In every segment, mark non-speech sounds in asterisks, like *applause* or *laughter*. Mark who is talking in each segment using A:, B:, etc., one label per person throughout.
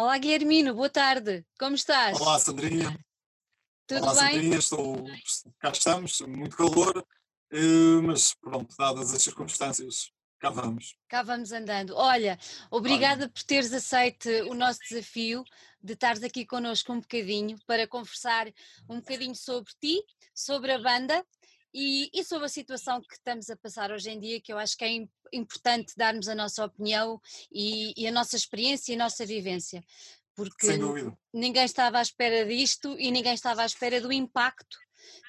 A: Olá, Guilhermino, boa tarde. Como estás?
B: Olá, Sandrinha.
A: Tudo
B: Olá,
A: bem?
B: Sandrinha. Estou, cá estamos, muito calor, eh, mas pronto, dadas as circunstâncias, cá vamos.
A: Cá vamos andando. Olha,
B: Olha,
A: obrigada por teres aceito o nosso desafio de estares aqui connosco um bocadinho para conversar um bocadinho sobre ti, sobre a banda e, e sobre a situação que estamos a passar hoje em dia, que eu acho que é im- importante darmos a nossa opinião e, e a nossa experiência e a nossa vivência, porque ninguém estava à espera disto e ninguém estava à espera do impacto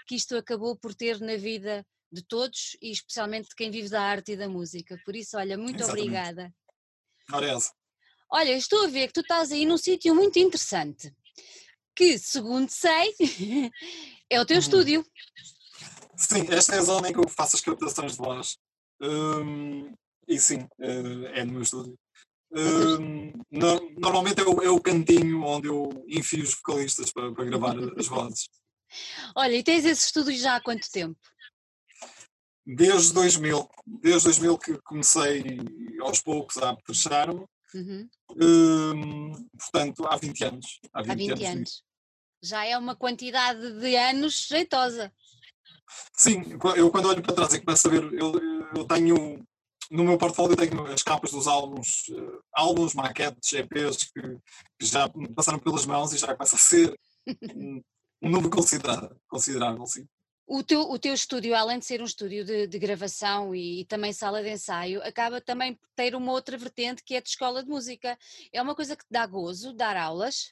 A: que isto acabou por ter na vida de todos e especialmente de quem vive da arte e da música. Por isso, olha, muito
B: Exatamente.
A: obrigada.
B: Essa.
A: Olha, estou a ver que tu estás aí num sítio muito interessante, que, segundo sei, *laughs* é o teu
B: Uhum.
A: estúdio.
B: Sim, esta é a zona em que eu faço as captações de voz. Hum, e sim, eh, é no meu estúdio. Hum, no- normalmente é o, é o cantinho onde eu enfio os vocalistas para, para gravar as vozes.
A: Olha, e tens esse estúdio já há quanto tempo?
B: Desde 2000, desde 2000 que comecei aos poucos a apetrechar-me,
A: Uhum,
B: hum, portanto, há 20 anos. Há
A: Há
B: 20
A: 20
B: anos.
A: anos. Já é uma quantidade de anos jeitosa.
B: Sim, eu quando olho para trás e começo a ver, eu, eu tenho, no meu portfólio tenho as capas dos álbuns, eh, álbuns, maquetes, EPs que, que já passaram pelas mãos e já começa a ser um, um número considerável, considerável, sim.
A: O teu, o teu estúdio, além de ser um estúdio de, de gravação e, também sala de ensaio, acaba também por ter uma outra vertente que é de escola de música. É uma coisa que te dá gozo, dar aulas.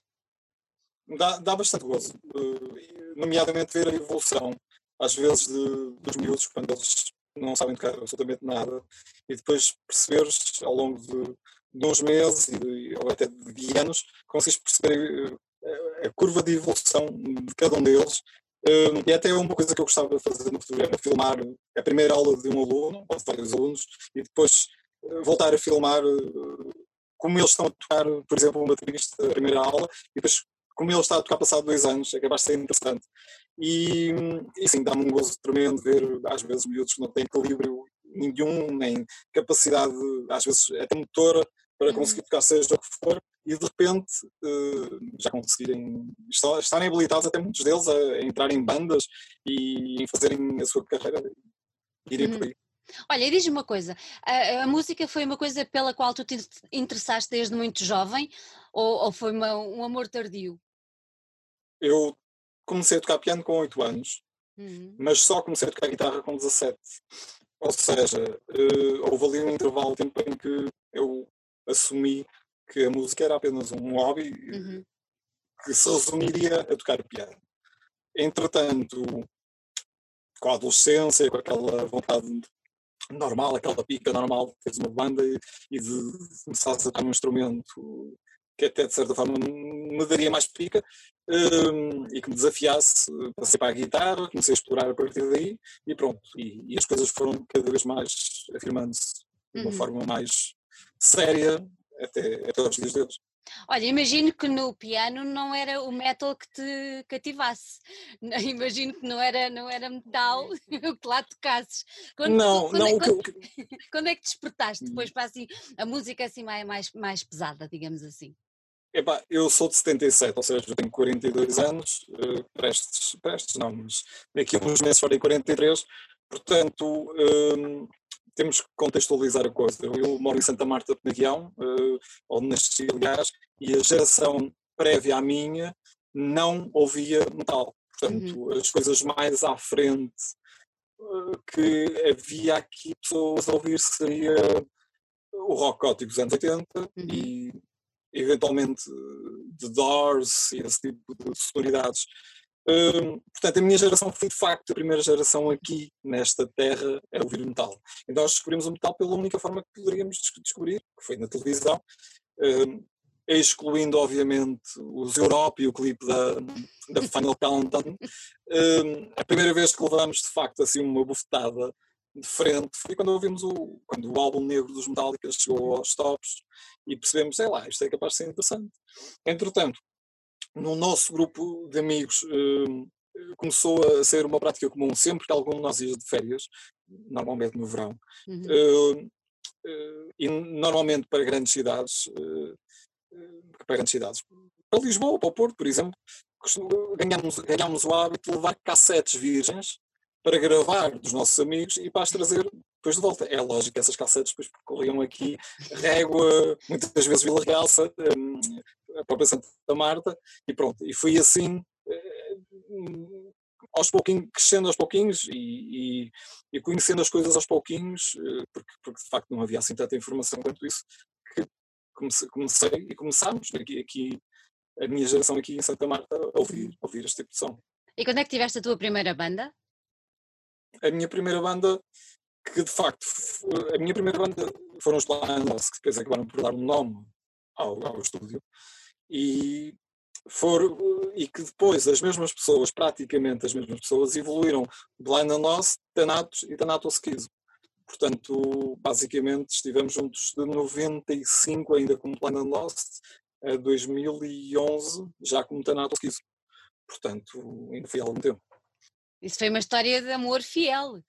B: Dá, dá bastante gozo, eh, nomeadamente ver a evolução, às vezes, de, dos miúdos, quando eles não sabem tocar absolutamente nada, e depois perceberes ao longo de, de uns meses e ou até de anos, consegues perceber eh, a curva de evolução de cada um deles. Eh, E até uma coisa que eu gostava de fazer no futuro era filmar a primeira aula de um aluno, ou de vários alunos, e depois eh, voltar a filmar eh, como eles estão a tocar, por exemplo, uma baterista, a primeira aula, e depois como ele está a tocar passado dois anos, é capaz de ser interessante. E, e sim, dá-me um gozo tremendo ver, às vezes, miúdos que não têm equilíbrio nenhum, nem capacidade, às vezes, até motora, para
A: Uhum.
B: conseguir tocar seja o que for, e de repente eh, já conseguirem estar- estarem habilitados, até muitos deles, a, a entrar em bandas e em fazerem a sua carreira irem
A: Uhum.
B: por aí.
A: Olha, e diz-me uma coisa: a, a música foi uma coisa pela qual tu te interessaste desde muito jovem ou, ou foi uma- um amor tardio?
B: Eu comecei a tocar piano com 8 anos,
A: Uhum,
B: mas só comecei a tocar guitarra com 17. Ou seja, eh, houve ali um intervalo de tempo em que eu assumi que a música era apenas um hobby
A: uhum,
B: que se resumiria a tocar piano. Entretanto, com a adolescência, com aquela vontade normal, aquela pica normal de teres uma banda e, e de começares a tocar um instrumento que até de certa forma me daria mais pica hum, e que me desafiasse, eh, passei para a guitarra, comecei a explorar a partir daí e pronto. E, e as coisas foram cada vez mais afirmando-se de uma
A: uhum.
B: forma mais séria até, até aos dias de hoje.
A: Olha, imagino que no piano não era o metal que te cativasse. *laughs* Imagino que não era, não era metal *laughs* o que lá tocasses. Quando,
B: Não,
A: quando, é-
B: não, que,
A: quando-
B: que- *laughs*
A: quando é que despertaste depois para assim, a música assim mais, mais, mais pesada, digamos assim?
B: Epá, eu sou de 77, ou seja, tenho 42 anos, eh, prestes, prestes não, mas daqui a uns meses farei 43, portanto hum, temos que contextualizar a coisa. Eu moro em Santa Marta de Penaguião, eh, onde nasci, aliás, e a geração prévia à minha não ouvia metal. Portanto, as coisas mais à frente eh, que havia aqui pessoas a ouvir seria o rock gótico dos anos 80
A: Uhum.
B: e eventualmente The Doors e esse tipo de sonoridades. Hum, portanto, a minha geração foi de facto a primeira geração aqui nesta terra a ouvir metal. Então nós descobrimos o metal pela única forma que poderíamos des- descobrir, que foi na televisão, hum, excluindo obviamente os Europe e o clipe da, da Final Countdown. Hum, a primeira vez que levamos de facto assim uma bufetada de frente foi quando ouvimos o, quando o álbum negro dos Metallica chegou aos tops e percebemos, sei lá, isto é capaz de ser interessante. Entretanto, no nosso grupo de amigos hum, começou a ser uma prática comum sempre que algum de nós ia de férias, normalmente no verão,
A: Uhum.
B: hum, eh, e normalmente para grandes cidades, eh, para grandes cidades. Para Lisboa, para o Porto, por exemplo, ganhámos, ganhámos o hábito de levar cassetes virgens para gravar dos nossos amigos e para as trazer depois de volta. É lógico que essas cassetes depois percorriam aqui Régua, muitas vezes Vila Real, hum, a própria Santa Marta, e pronto. E fui assim, eh, aos pouquinhos, crescendo aos pouquinhos e, e, e, conhecendo as coisas aos pouquinhos, eh, porque, porque de facto não havia assim tanta informação quanto isso, que comecei, comecei e começámos aqui, aqui, a minha geração aqui em Santa Marta a ouvir, a ouvir este tipo de som.
A: E quando é que tiveste a tua primeira banda?
B: A minha primeira banda, que de facto, a minha primeira banda foram os Planos, que depois acabaram por dar um nome ao, ao estúdio, e, for, e que depois as mesmas pessoas, praticamente as mesmas pessoas, evoluíram Blind and Lost, Thanatos e Thanatos Kizo. Portanto, basicamente estivemos juntos de 95 ainda como Blind and Lost a 2011 já como Thanatos Kizo. Portanto, ainda há algum tempo.
A: Isso foi uma história de amor fiel.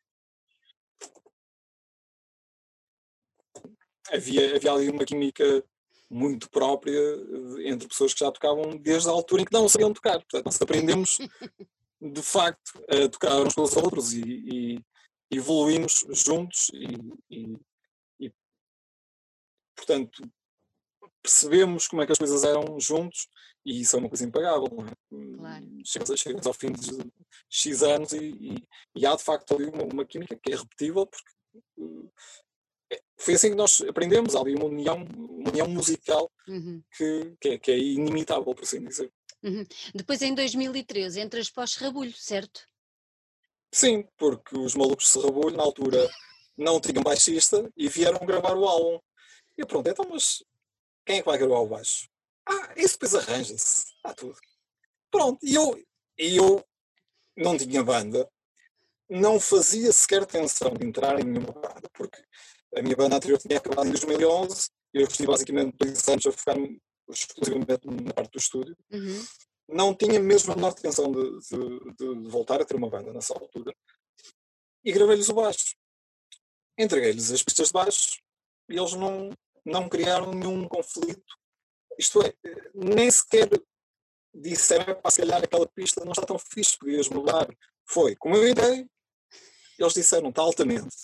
B: Havia, havia ali uma química muito própria entre pessoas que já tocavam desde a altura em que não sabiam tocar. Portanto, nós aprendemos *laughs* de facto a tocar uns com os outros e, e evoluímos juntos e, e, e, portanto percebemos como é que as coisas eram juntos e isso é uma coisa impagável. É? claro. chegas, chegas ao fim de X anos e, e há de facto ali uma, uma, química que é repetível porque foi assim que nós aprendemos, há ali uma união, uma união musical uhum. que, que, é, que, é, inimitável, por assim dizer.
A: Uhum. Depois, em 2013, entras para o Serrabulho, certo?
B: Sim, porque os malucos de Serrabulho, na altura, não tinham baixista e vieram gravar o álbum. E pronto, então, mas quem é que vai gravar o baixo? Ah, isso depois arranja-se, há tudo. Pronto, e eu, eu não tinha banda, não fazia sequer tensão de entrar em nenhuma banda, porque a minha banda anterior tinha acabado em 2011 e eu estive basicamente dois anos a focar exclusivamente na parte do estúdio. Uhum. Não tinha mesmo a menor intenção de, de, de, voltar a ter uma banda nessa altura. E gravei-lhes o baixo. Entreguei-lhes as pistas de baixo e eles não, não criaram nenhum conflito. Isto é, nem sequer disseram, para se calhar aquela pista não está tão fixe, podias mudar. Foi como eu entrei, eles disseram, está altamente.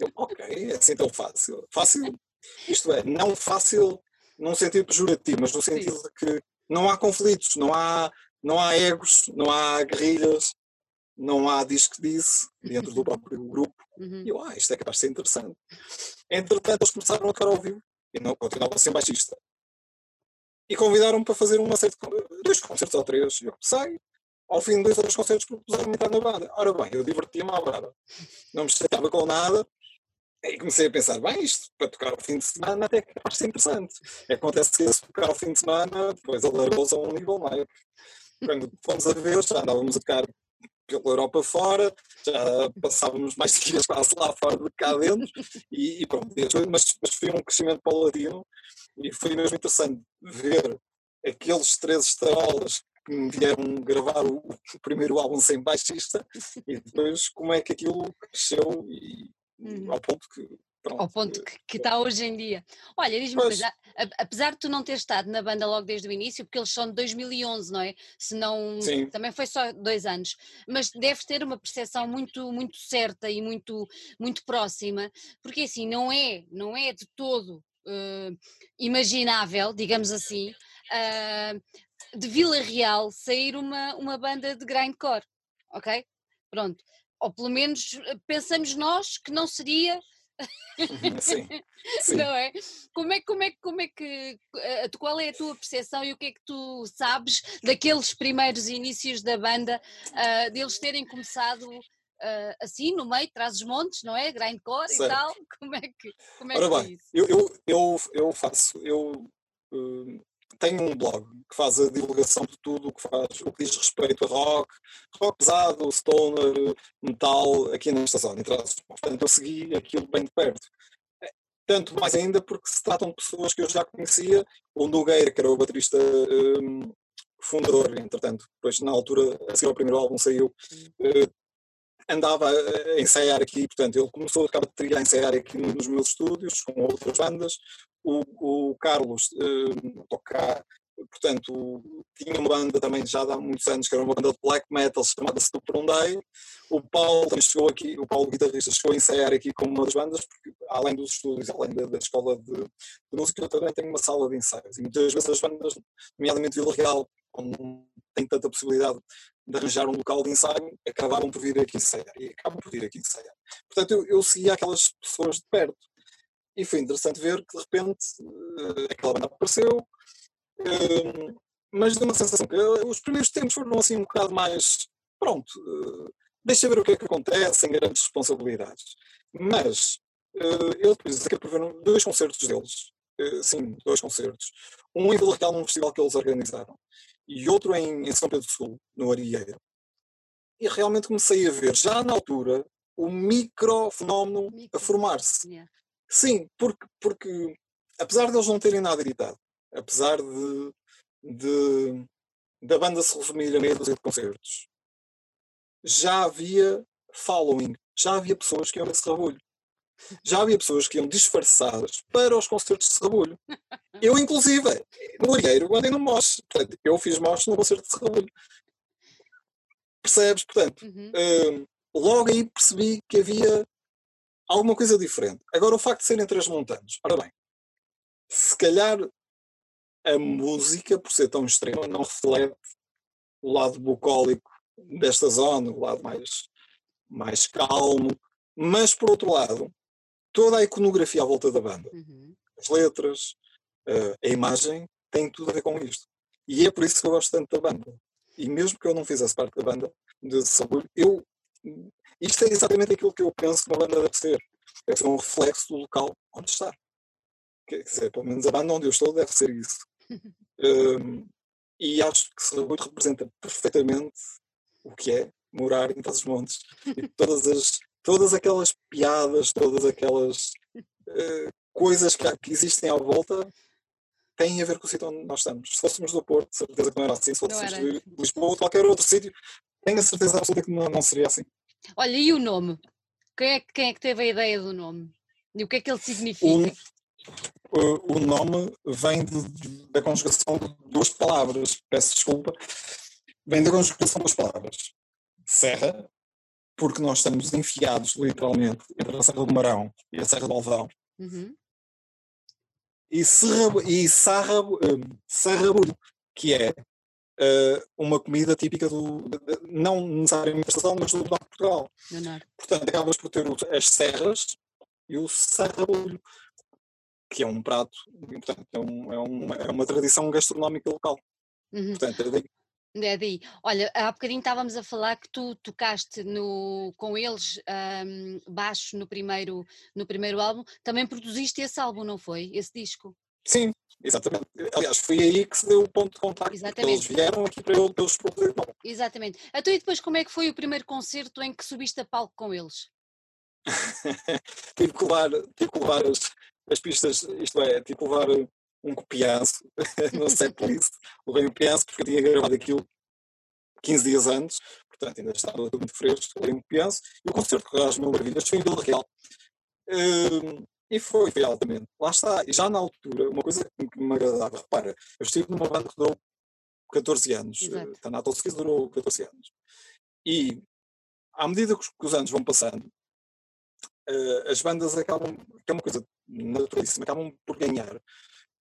B: Eu, ok, é assim tão fácil. Fácil, isto é, não fácil num sentido pejorativo, mas no sentido Sim. de que não há conflitos, não há, não há egos, não há guerrilhas, não há diz que disse dentro do *laughs* próprio grupo. Uhum. E eu, ah, isto é capaz de ser interessante. Entretanto, eles começaram a tocar ao vivo e não continuava a ser baixista. E convidaram-me para fazer uma série de dois concertos ou três. Eu comecei, ao fim de dois ou três concertos propuseram-me entrar na banda. Ora bem, eu divertia-me à brava. Não me chateava com nada. E comecei a pensar, bem, isto para tocar ao fim de semana até que ser interessante. Acontece que se tocar ao fim de semana, depois alargou-se a um nível maior. Quando fomos a ver, já andávamos a tocar pela Europa fora, já passávamos mais dias quase lá fora do que cá dentro, e, e pronto, mas, mas foi um crescimento paulatino e foi mesmo interessante ver aqueles três estarolas que me vieram gravar o, o, primeiro álbum sem baixista e depois como é que aquilo cresceu e, uhum. ao ponto que Pronto.
A: Ao ponto que, que, está hoje em dia. Olha, diz-me coisa, apesar de tu não ter estado na banda logo desde o início, porque eles são de 2011, não é? Se não, Sim. também foi só dois anos, mas deves ter uma percepção muito, muito certa e muito, muito próxima, porque assim, não é, não é de todo uh, imaginável, digamos assim, uh, de Vila Real sair uma, uma banda de grindcore, ok? Pronto. Ou pelo menos eh, pensamos nós que não seria. *laughs* sim, *laughs* sim. Não é? Como é, como é, como é que. Eh, qual é a tua percepção e o que é que tu sabes daqueles primeiros inícios da banda, uh, deles terem começado Uh, assim, no meio, traz os montes, não é? Grindcore certo. e tal. *laughs* Como é que, como é
B: Ora
A: que
B: bem, é isso? Eu, eu, eu, eu faço, eu uh, tem um blog que faz a divulgação de tudo o que faz, o que diz respeito a rock, rock pesado, stoner, metal, aqui nesta zona. Portanto, eu segui aquilo bem de perto. Tanto mais ainda porque se tratam de pessoas que eu já conhecia, o Nogueira, que era o baterista um, fundador, entretanto, depois na altura, assim o primeiro álbum saiu, uh, andava a ensaiar aqui, portanto, ele começou a bateria a ensaiar aqui nos meus estúdios, com outras bandas, o, o Carlos uh, tocar, portanto, tinha uma banda também já há muitos anos, que era uma banda de black metal chamada Super Day. O Paulo chegou aqui, o Paulo guitarrista chegou a ensaiar aqui com uma das bandas, porque além dos estúdios, além da, da escola de, de, música, eu também tenho uma sala de ensaios. E muitas vezes as bandas, nomeadamente Vila Real, não tem tanta possibilidade de arranjar um local de ensaio, acabaram por vir aqui ensaiar. E acabam por vir aqui ensaiar. Portanto, eu, eu seguia aquelas pessoas de perto. E foi interessante ver que de repente eh, aquela banda apareceu, eh, mas de uma sensação que os primeiros tempos foram assim um bocado mais pronto, deixa ver o que é que acontece, sem grandes responsabilidades. Mas eu depois acabei por ver dois concertos deles, sim, dois concertos. Um em Vila Real, num festival que eles organizaram, e outro em, em São Pedro do Sul, no Arieiro. E realmente comecei a ver, já na altura, o micro-fenómeno micro. a formar-se. Yeah. Sim, porque, porque apesar de eles não terem nada editado, apesar de de, da banda se resumir a meia dúzia de concertos, já havia following, já havia pessoas que iam nesse rabulho. Já havia pessoas que iam disfarçadas para os concertos de Serrabulho. Eu, inclusive, no Arieiro, andei no Mosh. Portanto, eu fiz Mosh no concerto de Serrabulho. Percebes? Portanto, uhum. um, logo aí percebi que havia alguma coisa diferente. Agora, o facto de serem três montanhas. Ora bem, se calhar a música, por ser tão extrema, não reflete o lado bucólico desta zona, o lado mais, mais calmo, mas por outro lado, toda a iconografia à volta da banda, uhum. as letras, a imagem, tem tudo a ver com isto. E é por isso que eu gosto tanto da banda. E mesmo que eu não fizesse parte da banda de Sabor, eu. Isto é exatamente aquilo que eu penso que uma banda deve ser. Deve ser um reflexo do local onde está. Quer dizer, pelo menos a banda onde eu estou deve ser isso *laughs* um, e acho que Serrabuito representa perfeitamente o que é morar em Trás os Montes. E todas, as, todas aquelas piadas, todas aquelas uh, coisas que, que, existem à volta têm a ver com o sítio onde nós estamos. Se fôssemos do Porto, certeza que não era assim. Se fôssemos de Lisboa ou qualquer outro sítio, tenho a certeza absoluta que não, não seria assim.
A: Olha, e o nome? Quem é, quem é que teve a ideia do nome? E o que é que ele significa?
B: o nome vem de, da conjugação de duas palavras, peço desculpa, vem da conjugação de duas palavras. Serra, porque nós estamos enfiados literalmente entre a Serra do Marão e a Serra do Alvão. Uhum. E, serra, e sarra, um, sarrabulho, que é uh, uma comida típica do, de, de, não necessariamente da estação, mas do norte de Portugal. Portanto, acabas por ter as serras e o sarrabulho que é um prato, portanto, é, um, é, uma, é uma tradição gastronómica local. Uhum. Portanto, é daí.
A: É daí. Olha, há bocadinho estávamos a falar que tu tocaste no, com eles um, baixo no primeiro, no primeiro álbum. Também produziste esse álbum, não foi? Esse disco?
B: Sim, exatamente. Aliás, foi aí que se deu o ponto de contato. Exatamente. Eles vieram aqui para eu, eles produzir.
A: Exatamente. Então e depois como é que foi o primeiro concerto em que subiste a palco com eles? *laughs*
B: tive que levar, tive que levar as, as pistas, isto é, tipo levar um copianço *laughs* no setlist, levei um copianço porque eu tinha gravado aquilo 15 dias antes, portanto ainda estava tudo muito fresco, levei um copianço, e o concerto que as mil maravilhas foi em Vila Real. Um, e foi, altamente. Lá está, e já na altura, uma coisa que me agradava, repara, eu estive numa banda que durou 14 anos, Tanato Skis durou 14 anos. E à medida que os anos vão passando, uh, as bandas acabam, que é uma coisa naturalíssima, acabam por ganhar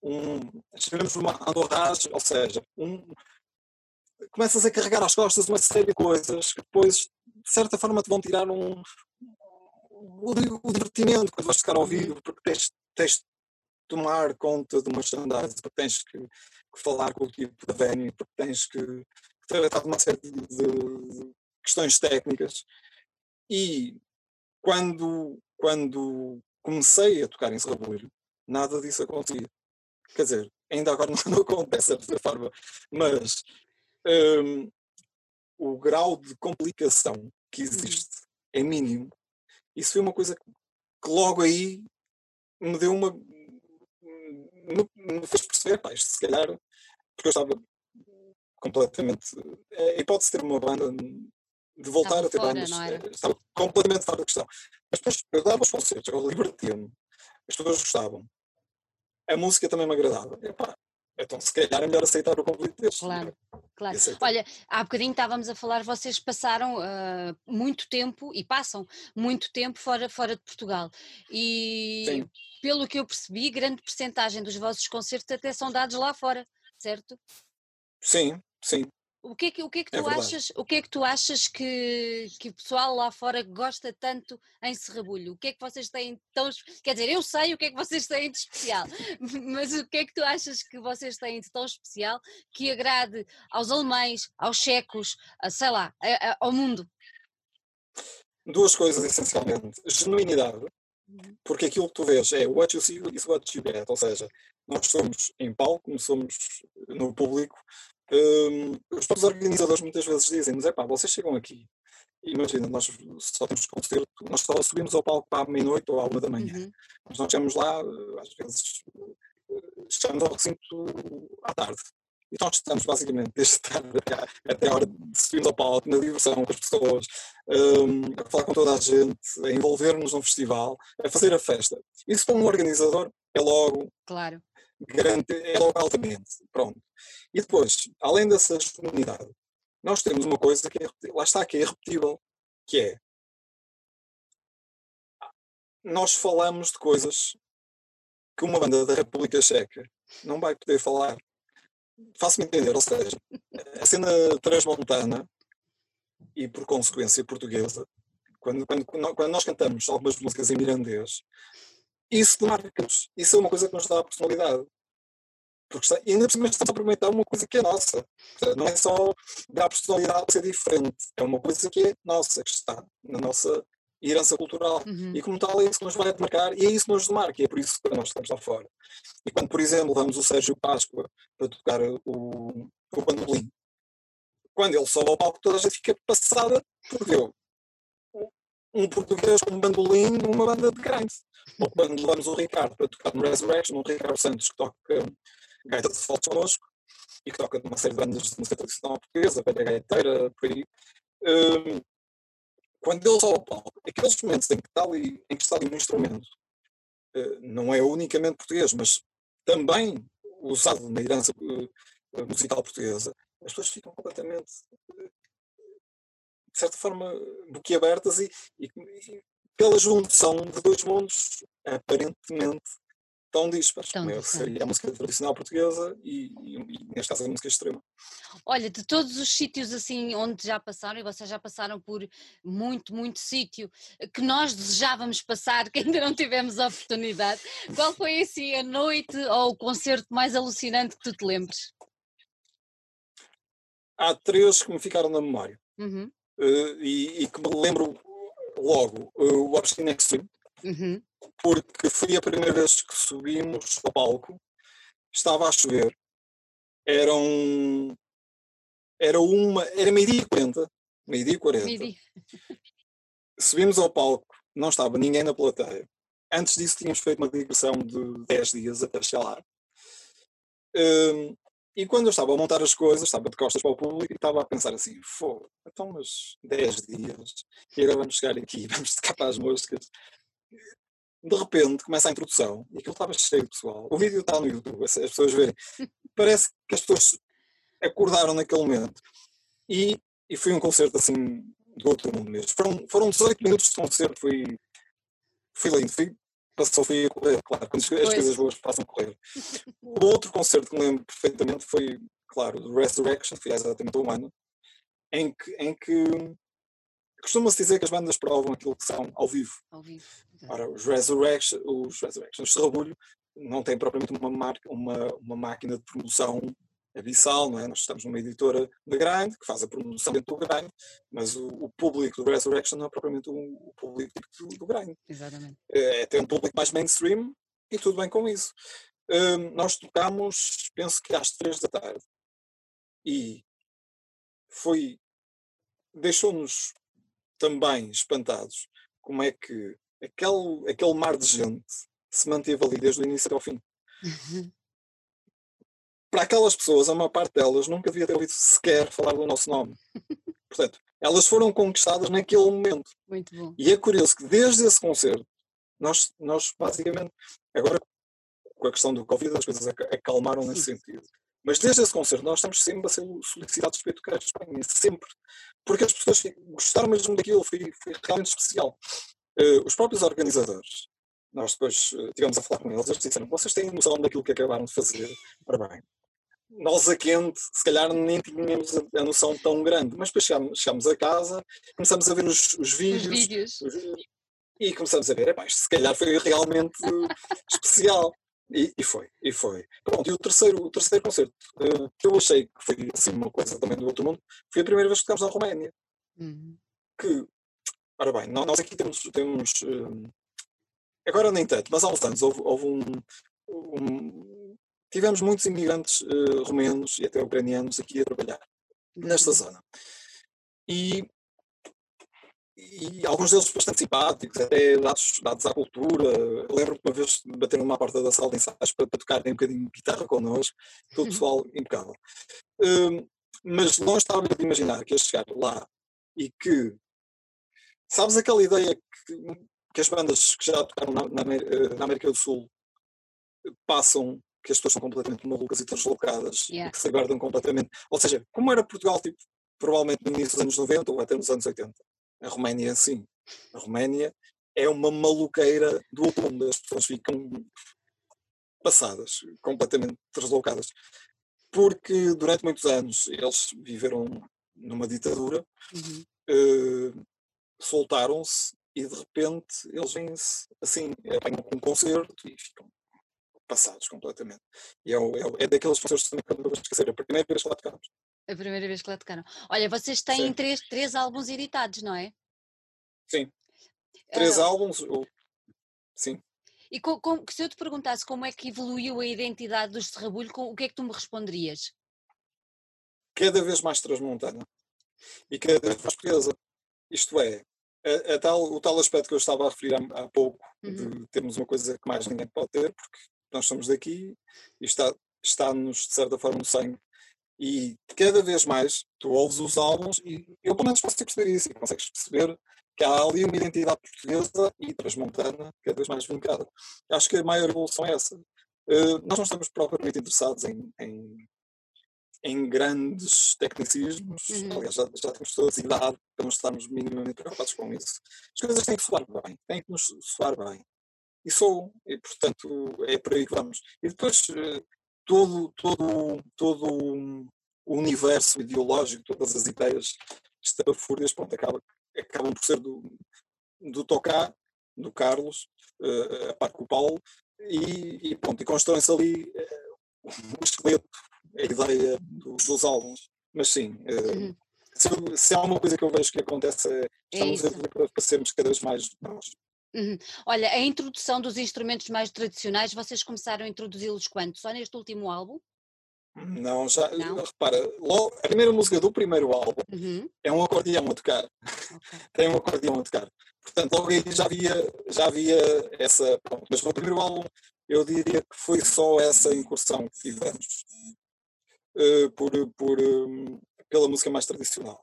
B: um, chamamos uma andorragem, ou seja, um, começas a carregar às costas uma série de coisas que depois, de certa forma, te vão tirar um, o, o divertimento quando vais tocar ao vivo, porque tens, tens de tomar conta de uma merchandise, porque tens que, que, falar com o tipo da venue, porque tens que, que tratar de uma série de, de questões técnicas. E quando, quando comecei a tocar em Serrabulho, nada disso acontecia. Quer dizer, ainda agora *laughs* não, não acontece dessa forma, mas um, o grau de complicação que existe é mínimo. Isso foi uma coisa que, logo aí me deu uma. me, me fez perceber, pá, isto se calhar, porque eu estava completamente. A hipótese de ter uma banda de voltar estava a ter fora, bandas. Eh, estava completamente fora da questão. Mas depois eu dava os concertos, eu libertia-me. As pessoas gostavam. a música também me agradava. Epá, então, se calhar é melhor aceitar o convite deste.
A: Claro, claro. Olha, há bocadinho estávamos a falar, vocês passaram uh, muito tempo e passam muito tempo fora, fora de Portugal. E Sim. pelo que eu percebi, grande percentagem dos vossos concertos até são dados lá fora, certo?
B: Sim, sim.
A: O que é que, o que, é que é tu é achas, o que é que tu achas que, que o pessoal lá fora gosta tanto em Serrabulho? O que é que vocês têm tão quer dizer, eu sei o que é que vocês têm de especial, *laughs* mas o que é que tu achas que vocês têm de tão especial que agrade aos alemães, aos checos, a, sei lá, a, a, ao mundo?
B: Duas coisas essencialmente, genuinidade, uhum. porque aquilo que tu vês é what you see is what you get, ou seja, nós somos em palco, somos no público, um, os próprios organizadores muitas vezes dizem-nos: é pá, vocês chegam aqui, imagina, nós só temos concerto, nós só subimos ao palco para a meia-noite ou à uma da manhã. Uhum. Mas nós chegamos lá, às vezes, chegamos ao recinto à tarde. E nós estamos basicamente *laughs* desde tarde até a hora de subirmos ao palco, na diversão com as pessoas, um, a falar com toda a gente, a envolver-nos num festival, a fazer a festa. Isso para um organizador é logo
A: claro
B: garante, é logo altamente. Pronto. E depois, além dessa comunidade, nós temos uma coisa que é, lá está, que é irrepetível, que é nós falamos de coisas que uma banda da República Checa não vai poder falar. Faço-me entender, ou seja, a cena transmontana e por consequência portuguesa, quando, quando, quando nós cantamos algumas músicas em mirandês, isso demarca-nos. Isso é uma coisa que nos dá a personalidade. Porque está, e ainda por cima estamos a aproveitar uma coisa que é nossa. Não é só dar a personalidade ser diferente. É uma coisa que é nossa, que está na nossa herança cultural. Uhum. E como tal é isso que nos vai demarcar e é isso que nos demarca. E é por isso que nós estamos lá fora. E quando, por exemplo, vamos o Sérgio Páscoa para tocar o, o bandolim, quando ele sobe ao palco toda a gente fica passada porque eu um português com um bandolim numa banda de grind. Ou quando levamos o Ricardo para tocar no Resurrection, o Ricardo Santos que toca gaita de foto connosco e que toca numa série de bandas de música tradicional portuguesa, velha gaiteira, por aí. Um, quando ele sobe ao palco, aqueles momentos em que está ali, em que está ali um instrumento, uh, não é unicamente português, mas também usado na herança uh, musical portuguesa, as pessoas ficam completamente de certa forma, boquiabertas e, e, e pela junção de dois mundos aparentemente tão dispares, como é, seria a música tradicional portuguesa e, e, e, neste caso a música extrema.
A: Olha, de todos os sítios assim onde já passaram, e vocês já passaram por muito, muito sítio que nós desejávamos passar, *laughs* que ainda não tivemos a oportunidade, qual foi assim a noite ou o concerto mais alucinante que tu te lembres?
B: Há três que me ficaram na memória.
A: Uhum
B: uh, e, e, que me lembro logo uh, o Obscene Extreme,
A: uhum.
B: porque foi a primeira vez que subimos ao palco, estava a chover, eram era uma, era meio-dia e quarenta, meio-dia e quarenta. *laughs* Subimos ao palco, não estava ninguém na plateia. Antes disso tínhamos feito uma digressão de 10 dias até chegar lá. Um, e quando eu estava a montar as coisas, estava de costas para o público e estava a pensar assim: fogo, então, mas 10 dias, e agora vamos chegar aqui, *laughs* vamos tocar para as moscas. De repente começa a introdução e aquilo estava cheio de pessoal. O vídeo está no YouTube, as pessoas verem. Parece que as pessoas acordaram naquele momento. E, e foi um concerto assim do outro mundo mesmo. Foram, foram 18 minutos de concerto, foi, foi lindo. Foi, passou fui a correr, claro, quando as pois. coisas boas passam a correr. O outro concerto que me lembro perfeitamente foi, claro, do Resurrection, foi há exatamente um ano, em que, em que costuma-se dizer que as bandas provam aquilo que são ao vivo.
A: Ao vivo.
B: Ora, os Resurrection, os Resurrection, os Serrabulho, não têm propriamente uma, marca, uma, uma máquina de promoção abissal, não é? Nós estamos numa editora de grind, que faz a promoção dentro do grind, mas o, o público do Resurrection não é propriamente o, o público do, do grind.
A: Exatamente.
B: É, é, tem um público mais mainstream e tudo bem com isso. Um, nós tocámos, penso que às três da tarde, e foi, deixou-nos também espantados como é que aquele, aquele mar de gente se manteve ali desde o início até ao fim. *laughs* para aquelas pessoas, a maior parte delas nunca devia ter ouvido sequer falar do nosso nome. *laughs* Portanto, elas foram conquistadas naquele momento.
A: Muito bom.
B: E é curioso que desde esse concerto, nós, nós basicamente, agora com a questão do Covid as coisas acalmaram nesse sentido. Mas desde esse concerto nós estamos sempre a ser solicitados para tocar Espanha, sempre. Porque as pessoas gostaram mesmo daquilo, foi, foi realmente especial. Uh, os próprios organizadores, nós depois uh, tivemos a falar com eles, eles disseram, vocês têm noção daquilo que acabaram de fazer? Bem, nós a quente, se calhar nem tínhamos a, noção tão grande, mas depois chegámos, chegámos a casa, começamos a ver os, os vídeos, os vídeos. Os, e começamos a ver, epá, isto se calhar foi realmente *laughs* especial. E, e, foi, e foi. Pronto, e o terceiro, o terceiro concerto, uh, que eu achei que foi assim uma coisa também do outro mundo, foi a primeira vez que ficámos na Roménia. Uhum. Que, ora bem, nós aqui temos, temos uh, agora nem tanto, mas há uns anos houve, houve um, um, tivemos muitos imigrantes uh, romenos e até ucranianos aqui a trabalhar nesta uhum. zona. E e alguns deles bastante simpáticos, até dados, dados à cultura. Lembro-me uma vez de bater numa porta da sala de ensaios para, para tocarem um bocadinho de guitarra connosco, todo o pessoal impecável. Um, mas não estava de imaginar que ia chegar lá e que, sabes aquela ideia que, que as bandas que já tocaram na, na, na América do Sul passam que as pessoas são completamente malucas e translocadas yeah. e que se aguardam completamente. Ou seja, como era Portugal, tipo, provavelmente no início dos anos 90 ou até nos anos 80. A Roménia, sim. A Roménia é uma maluqueira do outro mundo. As pessoas ficam passadas, completamente deslocadas. Porque durante muitos anos eles viveram numa ditadura, uhum. uh, soltaram-se e de repente eles vêm-se assim, apanham um concerto e ficam passados completamente. E é, é, é daqueles concertos que não vou esquecer. A primeira vez que lá tocámos.
A: A primeira vez que lá tocaram. Olha, vocês têm três, três álbuns editados, não é?
B: Sim. Três uh, álbuns. Sim.
A: E com, com, se eu te perguntasse como é que evoluiu a identidade dos Serrabulho, o que é que tu me responderias?
B: Cada vez mais transmontana. E cada vez mais portuguesa. Isto é, a, a tal, o tal aspecto que eu estava a referir há, há pouco, uhum. de termos uma coisa que mais ninguém pode ter, porque nós somos daqui e está-nos, está de certa forma, no sangue e cada vez mais tu ouves os álbuns e eu pelo menos consigo perceber isso e consegues perceber que há ali uma identidade portuguesa e transmontana cada vez mais vincada. Acho que a maior evolução é essa. Uh, nós não estamos propriamente interessados em, em, em grandes tecnicismos, uhum. aliás, já, já temos toda a idade para não estarmos minimamente preocupados com isso. As coisas têm que soar bem, têm que nos soar bem. E sou, e portanto é por aí que vamos. E depois uh, todo, todo, todo o universo ideológico, todas as ideias estapafúrdias, pronto, acaba, acabam por ser do, do Tocá, do Carlos, uh, a par com o Paulo, e, e pronto, e constroem-se ali uh, o esqueleto, a ideia do, dos álbuns. Mas sim, uh, uhum. se, se, há uma coisa que eu vejo que acontece é, estamos é a para sermos cada vez mais nós.
A: Uhum. Olha, a introdução dos instrumentos mais tradicionais, vocês começaram a introduzi-los quando? Só neste último álbum?
B: Não, já, Não? repara, logo, a primeira música do primeiro álbum uhum. é um acordeão a tocar. Okay. *laughs* Tem um acordeão a tocar. Portanto, logo aí já havia, já havia essa. Mas no primeiro álbum eu diria que foi só essa incursão que tivemos uh, por, por, um, pela música mais tradicional.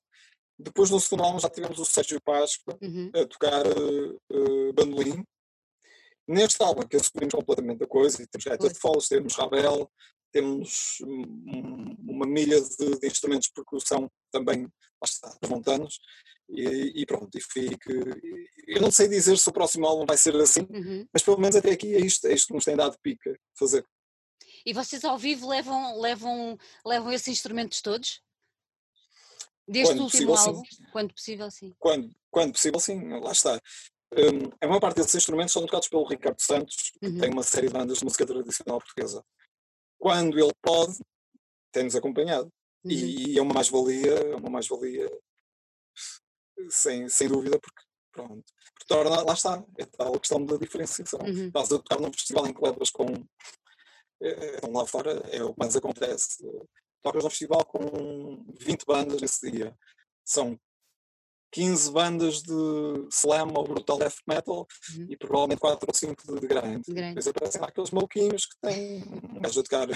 B: Depois no segundo álbum já tivemos o Sérgio Páscoa uhum. a tocar uh, bandolim. Neste álbum que assumimos completamente a coisa, e temos gaita de foles, temos Ravel, temos um, uma milha de, de, instrumentos de percussão também, lá está, montanos, e, e, pronto, e fique. Eu não sei dizer se o próximo álbum vai ser assim, uhum. mas pelo menos até aqui é isto, é isto que nos tem dado pica fazer.
A: E vocês ao vivo levam, levam, levam esses instrumentos todos? Deste quando último possível, álbum? Sim. Quando possível, sim.
B: Quando, quando possível, sim, lá está. Um, a maior parte desses instrumentos são tocados pelo Ricardo Santos, que uhum. tem uma série de bandas de música tradicional portuguesa. Quando ele pode, tem-nos acompanhado. Uhum. E, e, é uma mais-valia, é uma mais-valia, sem, sem dúvida, porque pronto. Torna, lá está, é tal a questão da diferenciação. Uhum. Estás a tocar num festival em que levas com. É, lá fora é o que mais acontece tocas no festival com 20 bandas nesse dia. São 15 bandas de slam ou brutal death metal uhum. e provavelmente 4 ou 5 de, de grande. Depois aparecem lá aqueles maluquinhos que têm um gajo a tocar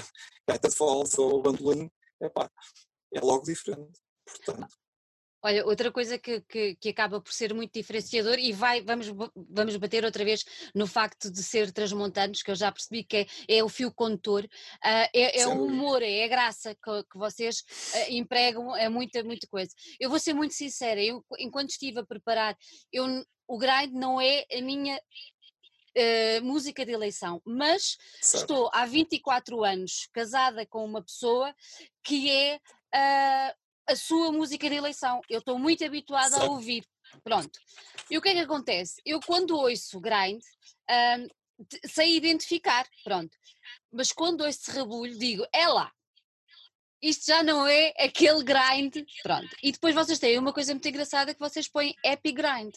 B: gaita de falls ou bandolim. Epá, é logo diferente. Portanto.
A: Olha, outra coisa que, que, que, acaba por ser muito diferenciador e vai, vamos, vamos bater outra vez no facto de ser transmontanos, que eu já percebi que é, é o fio condutor, uh, é, é o humor, é a graça que, que vocês uh, empregam, é muita, muita coisa. Eu vou ser muito sincera, eu, enquanto estive a preparar, eu, o grind não é a minha Uh, música de eleição, mas certo. estou há 24 anos casada com uma pessoa que é uh, a sua música de eleição. Eu estou muito habituada a ouvir. Pronto. E o que é que acontece? Eu quando ouço grind, uh, sei identificar, pronto. Mas quando ouço rebulho, digo, é lá. Isto já não é aquele grind, pronto. E depois vocês têm uma coisa muito engraçada que vocês põem happy grind.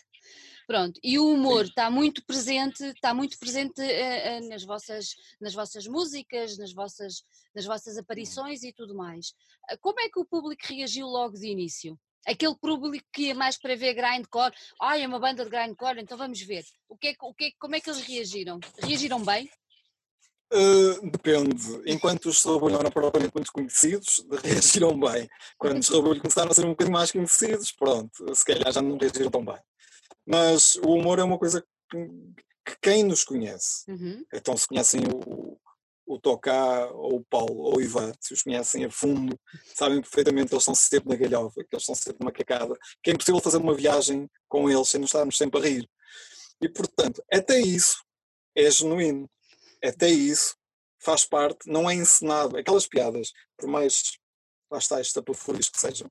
A: Pronto, e o humor está muito presente, está muito presente uh, uh, nas, vossas, nas vossas músicas, nas vossas, nas vossas aparições e tudo mais. Uh, como é que o público reagiu logo de início? Aquele público que ia mais para ver grindcore, ah, é uma banda de grindcore, então vamos ver. O que é, o que é, como é que eles reagiram? Reagiram bem?
B: Uh, depende. Enquanto os Soulboy não eram propriamente muito conhecidos, *laughs* reagiram bem. Quando os *laughs* Soulboy começaram a ser um bocadinho mais conhecidos, pronto, se calhar já não reagiram tão bem. Mas o humor é uma coisa que, que quem nos conhece, uhum. então se conhecem o, o Tocá ou o Paulo ou o Ivan, se os conhecem a fundo, sabem perfeitamente que eles estão sempre na galhofa, que eles estão sempre numa cacada, que é impossível fazer uma viagem com eles sem nos estarmos sempre a rir. E portanto, até isso é genuíno. Até isso faz parte, não é encenado. Aquelas piadas, por mais lá está, estapafúrias que sejam,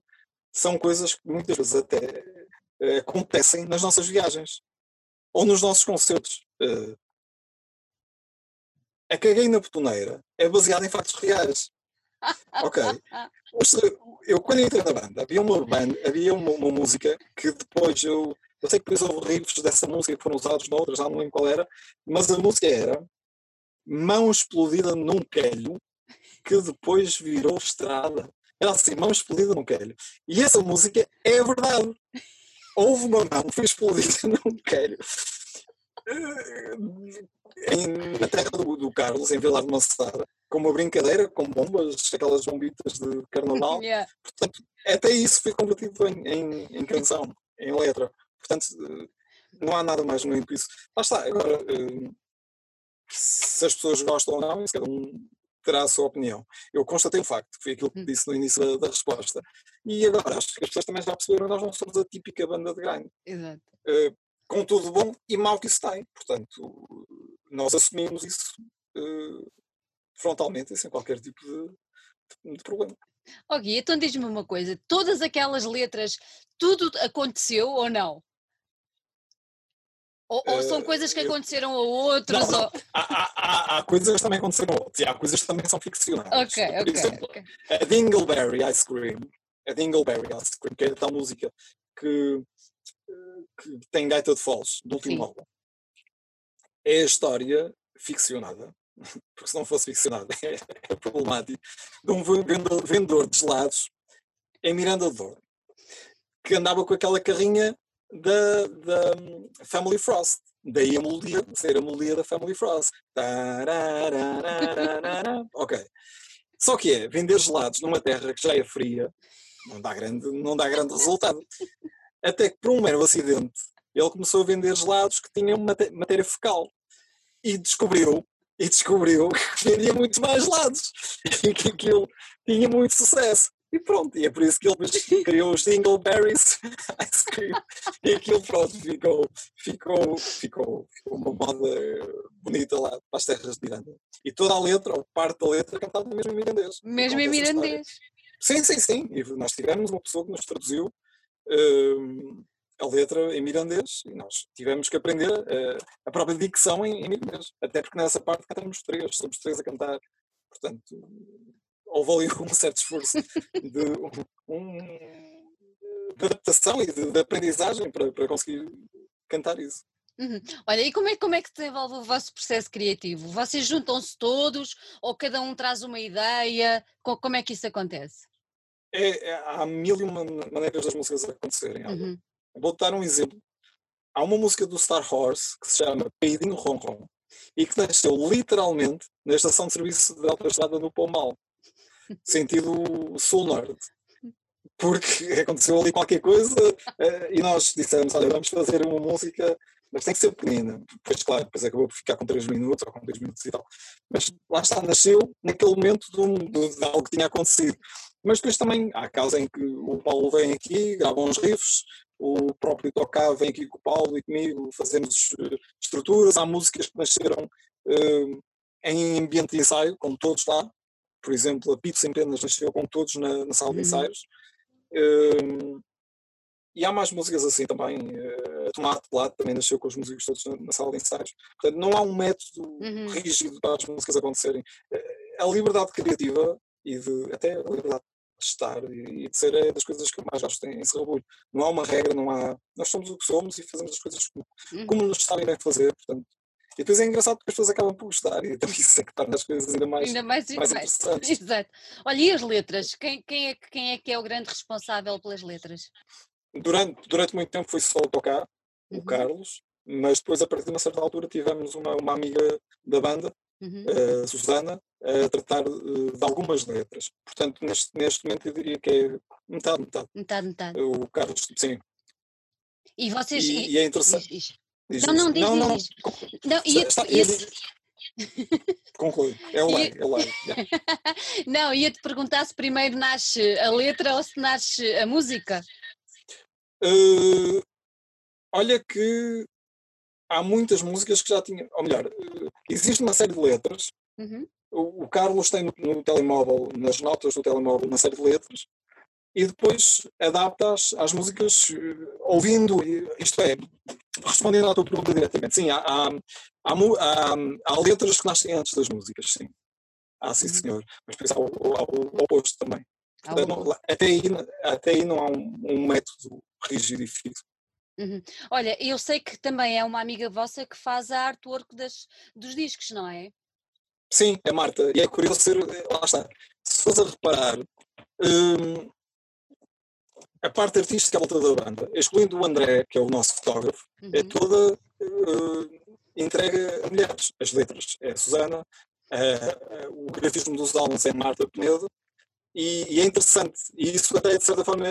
B: são coisas que muitas vezes até uh, acontecem nas nossas viagens ou nos nossos concertos. Uh, a Caguei na Botoneira é baseada em factos reais. ok. Eu, quando entrei na banda, havia uma banda, havia uma, uma, música que depois eu. Eu sei que depois houve riffs dessa música que foram usados noutras, já não lembro qual era, mas a música era Mão Explodida num Quelho, que depois virou estrada. Era assim, Mão Explodida num Quelho. E essa música é verdade houve uma mão foi explodida *laughs* num queiro em, na terra do, do, Carlos, em Vila de Macetada, com uma brincadeira, com bombas, aquelas bombitas de carnaval. *laughs* Yeah. Portanto, até isso foi convertido em, em, em, canção, em letra. Portanto, não há nada mais no que isso. Lá está, agora, eh, se as pessoas gostam ou não, cada um terá a sua opinião. Eu constatei o facto, que foi aquilo que hum. disse no início da, da, resposta. E agora, acho que as pessoas também já perceberam nós não somos a típica banda de grind. Exato. Uh, com tudo bom e mau que isso tem. Portanto, nós assumimos isso uh, frontalmente e sem qualquer tipo de, de problema.
A: Ok, então diz-me uma coisa: todas aquelas letras, tudo aconteceu ou não? Ou, ou são coisas que aconteceram a outros? Não. Ou...
B: Há, há, há, coisas que também aconteceram a outros e há coisas que também são ficcionais.
A: Ok,
B: Por
A: ok.
B: Exemplo,
A: okay.
B: a Dingleberry Ice Cream, a Dingleberry Ice Cream, que é a tal música que, que tem gaita de foles, do último álbum, é a história ficcionada, *laughs* porque se não fosse ficcionada é, *laughs* é problemático, de um vendedor, vendedor de gelados em Miranda de Douro, que andava com aquela carrinha da, da Family Frost. Daí a melodia ser a melodia da Family Frost. ok. Só que é, vender gelados numa terra que já é fria não dá grande, não dá grande resultado. Até que por um mero acidente ele começou a vender gelados que tinham matéria fecal. E descobriu, e descobriu que vendia muito mais gelados. *laughs* E que aquilo tinha muito sucesso. E pronto, e é por isso que ele criou os Dingleberries Ice Cream. E aquilo pronto, ficou, ficou, ficou, ficou uma moda bonita lá para as terras de Miranda. E toda a letra, ou parte da letra, cantada mesmo em mirandês.
A: Mesmo em mirandês?
B: Sim, sim, sim. E nós tivemos uma pessoa que nos traduziu uh, a letra em mirandês e nós tivemos que aprender uh, a própria dicção em, em mirandês. Até porque nessa parte cantamos três, somos três a cantar. Portanto, houve ali *laughs* um certo esforço de, um, de adaptação e de, de aprendizagem para, para, conseguir cantar isso.
A: Uhum. Olha, e como é, como é que se desenvolve o vosso processo criativo? Vocês juntam-se todos ou cada um traz uma ideia? Como é que isso acontece?
B: É, é, há mil e uma maneiras das músicas acontecerem. Uhum. Vou dar um exemplo. Há uma música do Star Horse que se chama Peidinho Ron Ron e que nasceu literalmente na estação de serviço de autoestrada no Pombal sentido sul-norte. porque *laughs* aconteceu ali qualquer coisa uh, e nós dissemos, olha, vamos fazer uma música, mas tem que ser pequenina. Depois, claro, depois acabou por ficar com 3 minutos ou com 2 minutos e tal. Mas lá está, nasceu naquele momento de, de algo que tinha acontecido. Mas depois também há casos em que o Paulo vem aqui, grava uns riffs, o próprio Tocá vem aqui com o Paulo e comigo, fazemos eh, estruturas, há músicas que nasceram uh, em ambiente de ensaio, com todos lá, por exemplo, a Pizza em Penas nasceu com todos na, na sala de uhum. ensaios, uh, e há mais músicas assim também, a Tomate Lado também nasceu com os músicos todos na, na, sala de ensaios, portanto não há um método uhum. rígido para as músicas acontecerem, a liberdade criativa e de, até a liberdade de estar e, de ser é das coisas que eu mais gosto em, em Serrabulho. Não há uma regra, não há. Nós somos o que somos e fazemos as coisas como, uhum. como nos sabem bem fazer, portanto. E depois é engraçado que as pessoas acabam por gostar e então *laughs* isso é que torna as coisas ainda mais, ainda mais, mais, mais interessantes. *laughs*
A: Exato. Olha, e as letras? Quem, quem, é, quem é que é o grande responsável pelas letras?
B: Durante, durante muito tempo foi só o tocar, uhum. o Carlos, mas depois a partir de uma certa altura tivemos uma, uma amiga da banda uhum. a Susana, a tratar de, de algumas letras. Portanto, neste, neste momento eu diria que é metade, metade.
A: Metade, metade.
B: O Carlos, sim.
A: E vocês.
B: E, e é interessante.
A: Diz, diz. não, não, diz, não, não, diz. não, está, ia,
B: Conclui, é o lei, é o. *laughs*
A: Não, ia-te perguntar se primeiro nasce a letra ou se nasce a música.
B: Uh, olha que há muitas músicas que já tinham, ou melhor, eh, existe uma série de letras. Uhum. O, o, Carlos tem no, no, telemóvel, nas notas do telemóvel, uma série de letras e depois adapta às, músicas eh, ouvindo, isto é, respondendo à tua pergunta diretamente. Sim, há, há, há, há, letras que nascem antes das músicas, sim. Ah, sim, uhum. senhor. Mas depois há o, há o oposto também. Portanto, até, aí, até aí não há um, um método rígido e fixo.
A: Uhum. Olha, eu sei que também é uma amiga vossa que faz a artwork das, dos discos, não é?
B: Sim, é Marta. E é curioso ser. Lá está. Se fores a reparar, hum, a parte artística à volta da banda, excluindo o André, que é o nosso fotógrafo, é uhum. é toda uh, entrega a mulheres. As letras é a Susana, uh, uh, o grafismo dos álbuns é Marta Penedo, e, e, é interessante. E isso até de certa forma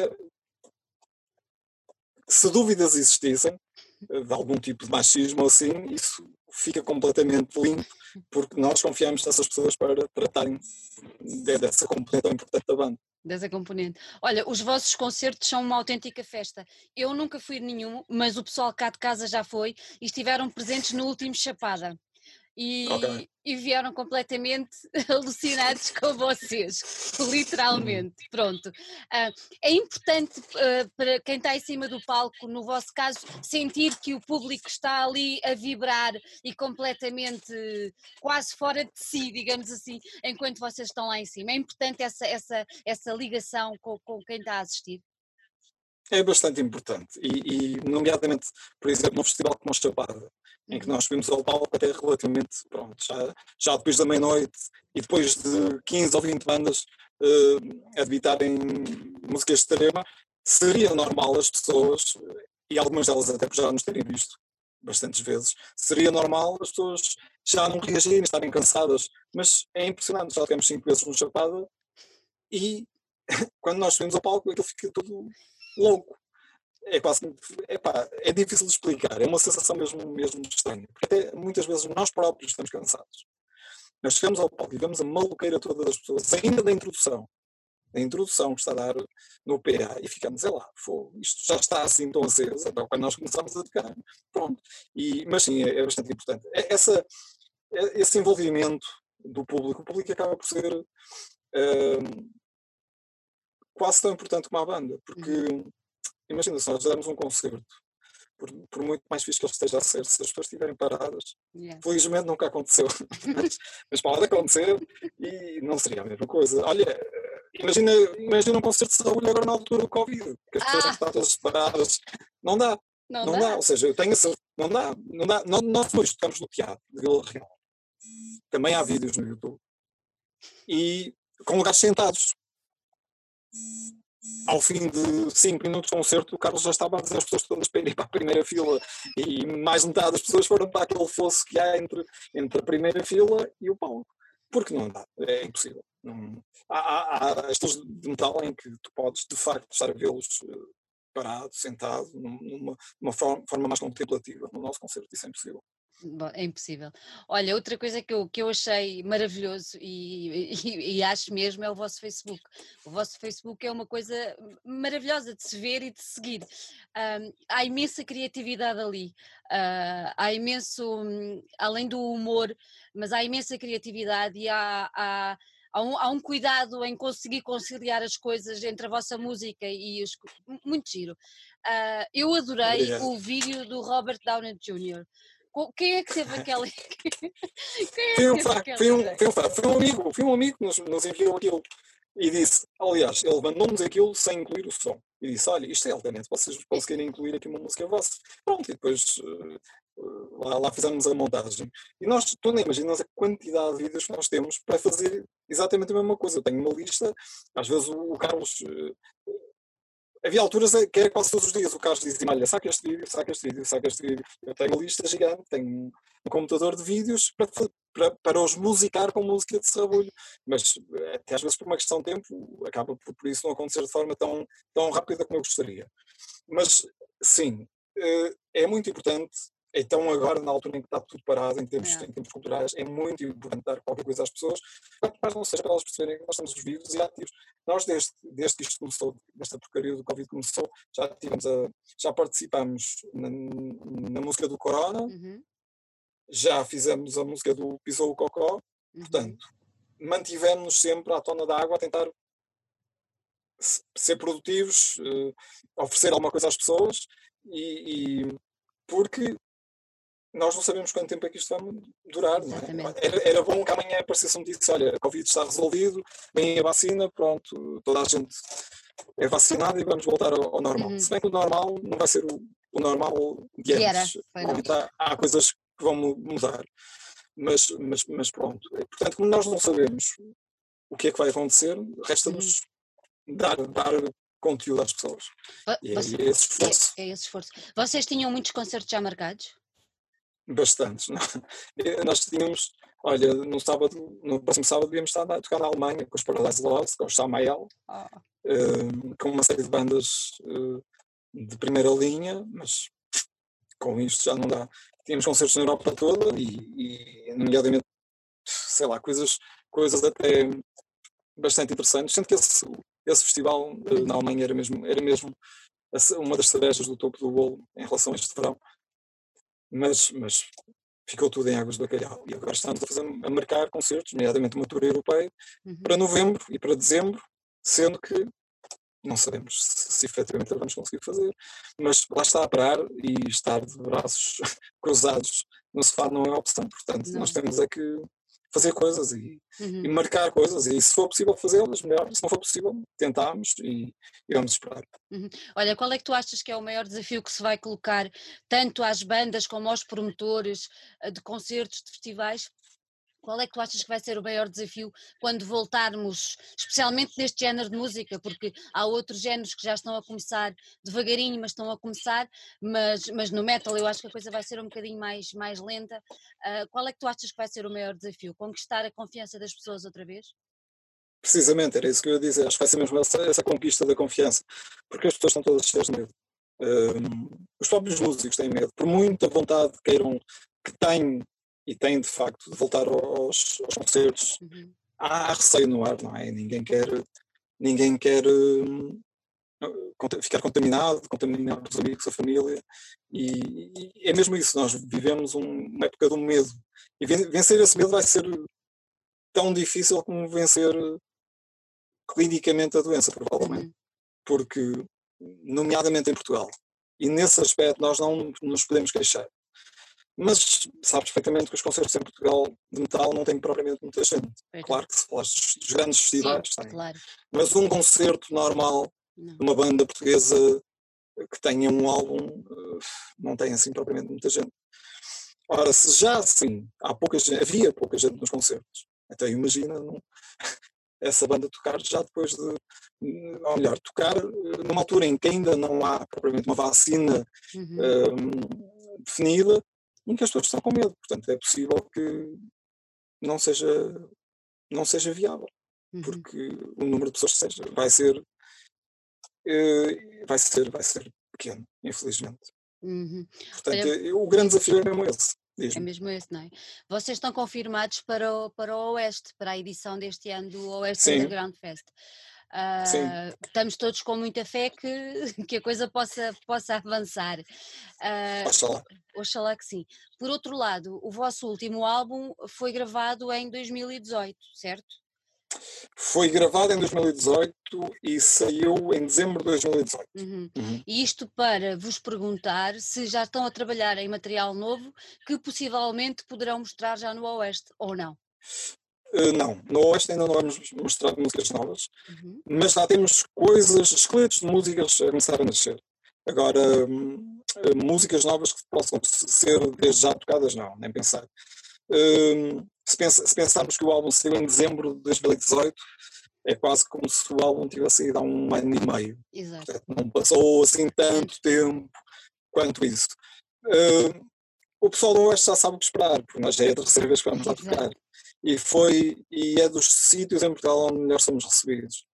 B: se dúvidas existissem, eh, de algum tipo de machismo ou assim, isso fica completamente limpo, porque nós confiamos nessas pessoas para tratarem dessa componente tão importante da banda.
A: Dessa componente. Olha, os vossos concertos são uma autêntica festa. Eu nunca fui nenhum, mas o pessoal cá de casa já foi e estiveram presentes no último Chapada e, okay. e vieram completamente *laughs* alucinados *laughs* com vocês, literalmente. Pronto. Uh, é importante uh, para quem está em cima do palco, no vosso caso, sentir que o público está ali a vibrar e completamente quase fora de si, digamos assim, enquanto vocês estão lá em cima. É importante essa, essa, essa ligação com, com quem está a assistir.
B: É bastante importante, e, e nomeadamente, por exemplo, num festival como a Chapada, em que nós subimos ao palco até relativamente, pronto, já, já depois da meia-noite e depois de 15 ou 20 bandas uh, a debitarem músicas de extrema, seria normal as pessoas, e algumas delas até já nos terem visto bastantes vezes, seria normal as pessoas já não reagirem, estarem cansadas, mas é impressionante, já tivemos 5 vezes no Chapada e *laughs* quando nós subimos ao palco aquilo fica tudo louco é quase epá, é difícil de explicar, é uma sensação mesmo, mesmo estranha, porque até muitas vezes nós próprios estamos cansados. Nós chegamos ao palco e vemos a maluqueira toda das pessoas, ainda da introdução, a introdução que está a dar no PA, e ficamos, é lá, isto já está assim tão aceso, então quando nós começamos a tocar, pronto. E, mas sim, é, é bastante importante. É, essa, é, esse envolvimento do público, o público acaba por ser uh, quase tão importante como a banda, porque uhum imagina, se nós dermos um concerto, por, por, muito mais fixe que ele esteja a ser, se as pessoas estiverem paradas, yeah. felizmente nunca aconteceu, *laughs* mas, mas, pode acontecer e não seria a mesma coisa. Olha, imagina, imagina um concerto de saúde agora na altura do Covid, que as pessoas ah. estão todas paradas, não dá. Não, não dá. dá. ou seja, eu tenho a certeza, não dá, não dá. Nós, nós dois estamos no teatro de Vila Real, também há vídeos no YouTube, e com lugares sentados ao fim de 5 minutos de concerto, o Carlos já estava a dizer as pessoas todas para irem para a primeira fila e mais metade das pessoas foram para aquele fosso que há entre, entre a primeira fila e o palco. Porque não dá, é impossível. Não, há, há, há estilos de metal em que tu podes, de facto, estar a vê-los uh, parado, sentado, numa, numa forma, forma, mais contemplativa. No nosso concerto isso é impossível.
A: É impossível. Olha, outra coisa que eu, que eu achei maravilhoso e, e, e, acho mesmo é o vosso Facebook. O vosso Facebook é uma coisa maravilhosa de se ver e de seguir. Um, há imensa criatividade ali, uh, há imenso, um, além do humor, mas há imensa criatividade e há, há há um, há um, cuidado em conseguir conciliar as coisas entre a vossa música e os. Muito giro. Uh, eu adorei Obrigado. o vídeo do Robert Downey Jr. Quem é que teve *laughs* aquela. *laughs*
B: Quem é foi, um, foi, um, foi, um, foi um amigo, foi um amigo que nos, nos enviou aquilo e disse, aliás, ele mandou-nos aquilo sem incluir o som. E disse, olha, isto é altamente, vocês conseguirem incluir aqui uma música vossa. Pronto, e depois uh, lá, lá, fizemos a montagem. E nós, tu nem imaginas a quantidade de vídeos que nós temos para fazer exatamente a mesma coisa. Eu tenho uma lista, às vezes o, o Carlos uh, havia alturas que era quase todos os dias o Carlos dizia olha, saca este vídeo, saca este vídeo, saca este vídeo. Eu tenho uma lista gigante, tenho um computador de vídeos para, para, para os musicar com música de sarrabulho. Mas até às vezes por uma questão de tempo acaba por, por isso não acontecer de forma tão, tão rápida como eu gostaria. Mas sim, eh, é muito importante então, agora, na altura em que está tudo parado, em termos, é. em termos culturais, é muito importante dar qualquer coisa às pessoas, mas não seja para elas perceberem que nós estamos vivos e ativos. Nós, desde, desde que isto começou, nesta porcaria do Covid começou, já, tivemos a, já participamos na, na música do Corona, uhum. já fizemos a música do Pisou o Cocó, uhum. portanto, mantivemos-nos sempre à tona da água a tentar ser produtivos, uh, oferecer alguma coisa às pessoas e, e porque nós não sabemos quanto tempo é que isto vai durar. É? Era, era, bom que amanhã aparecesse um notícia, olha, a Covid está resolvido, vem a vacina, pronto, toda a gente é vacinada e vamos voltar ao, ao normal. Uhum. Se bem que o normal não vai ser o, o normal de antes. Há, há coisas que vão mudar. Mas, mas, mas pronto. Portanto, como nós não sabemos o que é que vai acontecer, resta-nos uhum. dar, dar conteúdo às pessoas. Você, e é, esse esforço.
A: É, é esse esforço. Vocês tinham muitos concertos já marcados?
B: Bastantes. Não? *laughs* Nós tínhamos, olha, no sábado, no próximo sábado devíamos estar a tocar na Alemanha com os Paradise Lost, com o Samael, ah. uh, com uma série de bandas uh, de primeira linha, mas com isto já não dá. Tínhamos concertos na Europa toda e, e nomeadamente, sei lá, coisas, coisas até bastante interessantes, sendo que esse, esse festival uh, na Alemanha era mesmo, era mesmo uma das cerejas do topo do bolo em relação a este verão mas, mas ficou tudo em águas de bacalhau. E agora estamos a, fazer, a marcar concertos, nomeadamente uma tour europeia, uhum. para novembro e para dezembro, sendo que não sabemos se, se efetivamente vamos conseguir fazer, mas lá está a parar e estar de braços *laughs* cruzados no sofá não é opção, portanto não. nós temos é que fazer coisas e, uhum. e, marcar coisas e se for possível fazê-las, melhor, se não for possível, tentamos e, e vamos esperar.
A: Uhum. Olha, qual é que tu achas que é o maior desafio que se vai colocar tanto às bandas como aos promotores eh, de concertos, de festivais, qual é que tu achas que vai ser o maior desafio quando voltarmos, especialmente neste género de música? Porque há outros géneros que já estão a começar devagarinho, mas estão a começar, mas, mas no metal eu acho que a coisa vai ser um bocadinho mais, mais lenta. Uh, qual é que tu achas que vai ser o maior desafio? Conquistar a confiança das pessoas outra vez?
B: Precisamente, era isso que eu ia dizer. Acho que vai ser mesmo essa, essa conquista da confiança, porque as pessoas estão todas cheias de medo. Um, os próprios músicos têm medo, por muita vontade que queiram, que têm e tem de facto de voltar aos, aos concertos. Uhum. Há receio no ar, não é? Ninguém quer, ninguém quer uh, ficar contaminado, contaminar os amigos, a família, e, e, é mesmo isso. Nós vivemos um, uma época do medo, e vencer esse medo vai ser tão difícil como vencer clinicamente a doença, provavelmente, uhum. porque, nomeadamente em Portugal, e nesse aspecto nós não nos podemos queixar. Mas sabes perfeitamente que os concertos em Portugal de metal não têm propriamente muita gente. É. Claro que se falares dos grandes festivais, Sim, claro. Mas um concerto normal de uma banda portuguesa que tenha um álbum eh, não tem assim propriamente muita gente. Ora, se já assim há pouca gente, havia pouca gente nos concertos, então imagina não, *laughs* essa banda tocar já depois de, ou melhor, tocar eh, numa altura em que ainda não há propriamente uma vacina uhum. um, definida em que as pessoas estão com medo. Portanto, é possível que não seja, não seja viável. uhum. porque o número de pessoas que seja vai ser, uh, vai ser, vai ser pequeno, infelizmente.
A: Uhum.
B: Portanto, Olha, o grande desafio é mesmo esse.
A: É mesmo esse, não é? Vocês estão confirmados para o, para o Oeste, para a edição deste ano do Oeste Sim. Underground Fest. Uh, estamos todos com muita fé que, *laughs* que a coisa possa, possa avançar.
B: Uh, oxalá.
A: Oxalá que sim. Por outro lado, o vosso último álbum foi gravado em 2018, certo?
B: Foi gravado em 2018 e saiu em dezembro de 2018.
A: Uhum. Uhum. E isto para vos perguntar se já estão a trabalhar em material novo que possivelmente poderão mostrar já no Oeste ou não.
B: Uh, não, no Oeste ainda não vamos mostrar músicas novas, uhum. mas já temos coisas, esqueletos de músicas a começar a nascer. Agora, hum, eh, músicas novas que possam ser desde já tocadas, não, nem pensar. Uh, se, pensa, se, pensarmos que o álbum saiu em dezembro de 2018, é quase como se o álbum tivesse saído há um ano e meio.
A: Exato.
B: Portanto, não passou assim tanto tempo quanto isso. Uh, o pessoal do Oeste já sabe o que esperar, porque nós já é a terceira vez que vamos lá tocar e foi e é dos sítios em Portugal onde melhor somos recebidos.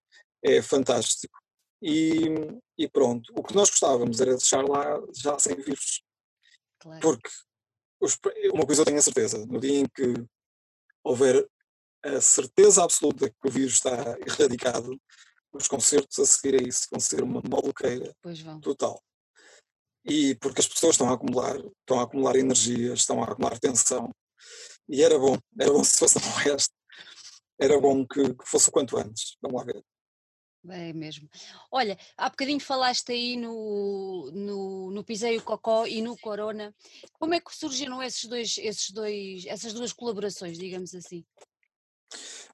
B: É fantástico. E, e pronto, o que nós gostávamos era deixar lá já sem vírus. Claro. Porque os, uma coisa eu tenho a certeza, no dia em que houver a certeza absoluta que o vírus está erradicado, os concertos a seguir a isso vão ser uma maluqueira total. E porque as pessoas estão a acumular, estão a acumular energia, estão a acumular tensão, e era bom, era bom *laughs* se fosse no resto, era bom que, que fosse o quanto antes. Vamos lá ver.
A: É mesmo. Olha, há bocadinho falaste aí no, no, no Piseio Cocó e no Corona. Como é que surgiram esses dois, esses dois, essas duas colaborações, digamos assim?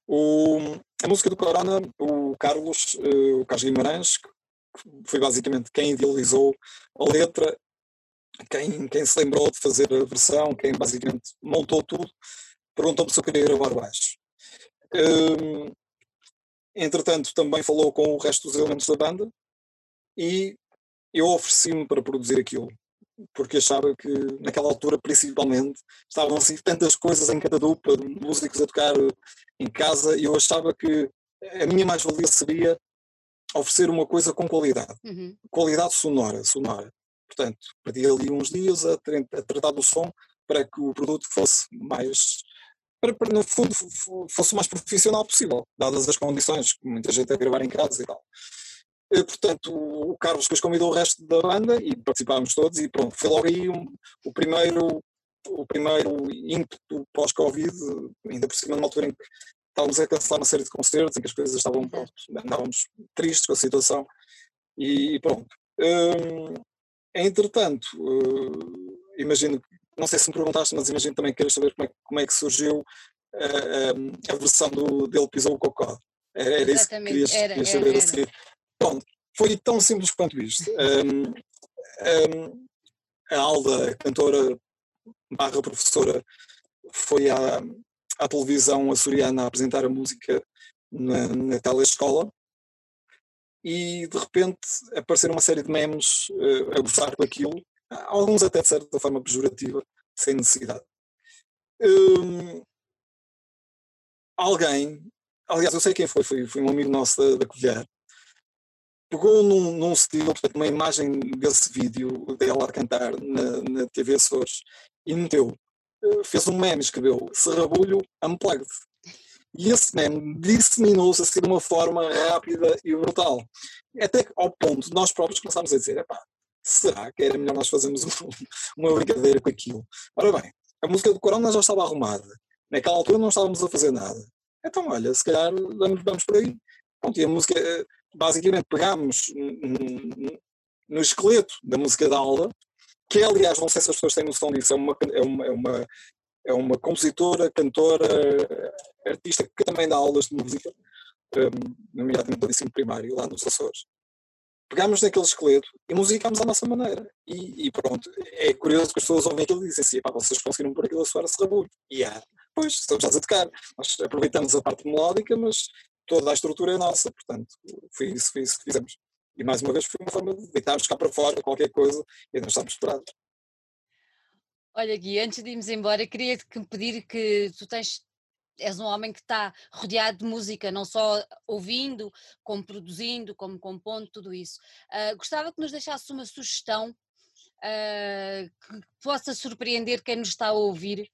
B: O, a música do Corona, o Carlos, uh, o Carlos Guimarães, que foi basicamente quem idealizou a letra quem, quem se lembrou de fazer a versão, quem basicamente montou tudo, perguntou-me se eu queria gravar baixo. Um, entretanto, também falou com o resto dos elementos da banda e eu ofereci-me para produzir aquilo, porque achava que naquela altura, principalmente, estavam assim tantas coisas em cada dupla, músicos a tocar em casa, e eu achava que a minha mais-valia seria oferecer uma coisa com qualidade, uhum. qualidade sonora, sonora. Portanto, perdi ali uns dias a, a tratar do som para que o produto fosse mais, para, para, no fundo, fosse o mais profissional possível, dadas as condições, que muita gente a gravar em casa e tal. E, portanto, o Carlos depois convidou o resto da banda e participámos todos e pronto, foi logo aí um, o primeiro o primeiro ímpeto pós-Covid, ainda por cima numa altura em que estávamos a cancelar uma série de concertos, em que as coisas estavam, pronto, andávamos tristes com a situação e pronto. Hum, Entretanto, uh, imagino, não sei se me perguntaste, mas imagino também que queres saber como é, como é que surgiu uh, a versão do dele pisou o cocó. Era, era isso que querias, era, querias saber era, a seguir. Foi tão simples quanto isto. Um, um, a Alda, cantora barra professora, foi à, à televisão açoriana a apresentar a música na, na telescola e de repente apareceram uma série de memes uh, a gozar com aquilo, alguns até de certa forma pejorativa, sem necessidade. Um, alguém, aliás, eu sei quem foi, foi, foi um amigo nosso da, da Colher, pegou num, num estilo, portanto, uma imagem desse vídeo dela a cantar na, na TV Açores e meteu, eh, fez um meme, escreveu Serrabulho Unplugged. E esse meme disseminou-se assim de uma forma rápida e brutal. Até ao ponto de nós próprios começámos a dizer: será que era melhor nós fazermos *laughs* uma brincadeira com aquilo? Ora bem, a música do Corona já estava arrumada. Naquela altura não estávamos a fazer nada. Então, olha, se calhar vamos, vamos por aí. Pronto, e a música, basicamente, pegámos no esqueleto da música da aula, que aliás, não sei se as pessoas têm noção disso, é uma, é uma, é uma, é uma compositora, cantora, artista que também dá aulas de música, um, nomeadamente no ensino primário, lá nos Açores. Pegámos naquele esqueleto e musicámos à nossa maneira. E, e, pronto, é curioso que as pessoas ouvem aquilo e dizem assim: pá, vocês conseguiram pôr aquilo a soar a serrabulho. E há, pois, estamos a tocar. Nós aproveitamos a parte melódica, mas toda a estrutura é nossa, portanto, foi isso, foi isso que fizemos. E mais uma vez foi uma forma de deitarmos cá para fora qualquer coisa e não estamos esperados.
A: Olha, Gui, antes de irmos embora, queria-te pedir que tu tens és um homem que está rodeado de música, não só ouvindo, como produzindo, como compondo, tudo isso. Uh, gostava que nos deixasse uma sugestão uh, que possa surpreender quem nos está a ouvir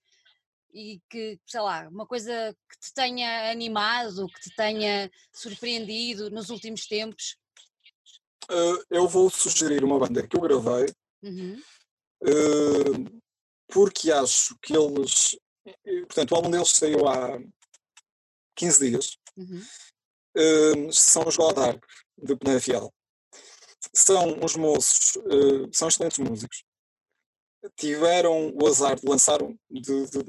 A: e que, sei lá, uma coisa que te tenha animado, que te tenha surpreendido nos últimos tempos?
B: Uh, eu vou sugerir uma banda que eu gravei, uhum. Uh, porque acho que eles. Portanto, o álbum deles saiu há 15 dias. Uhum. Uh, são os Godark, de Penafiel. São os moços, são excelentes músicos. Tiveram o azar de lançar, de, de,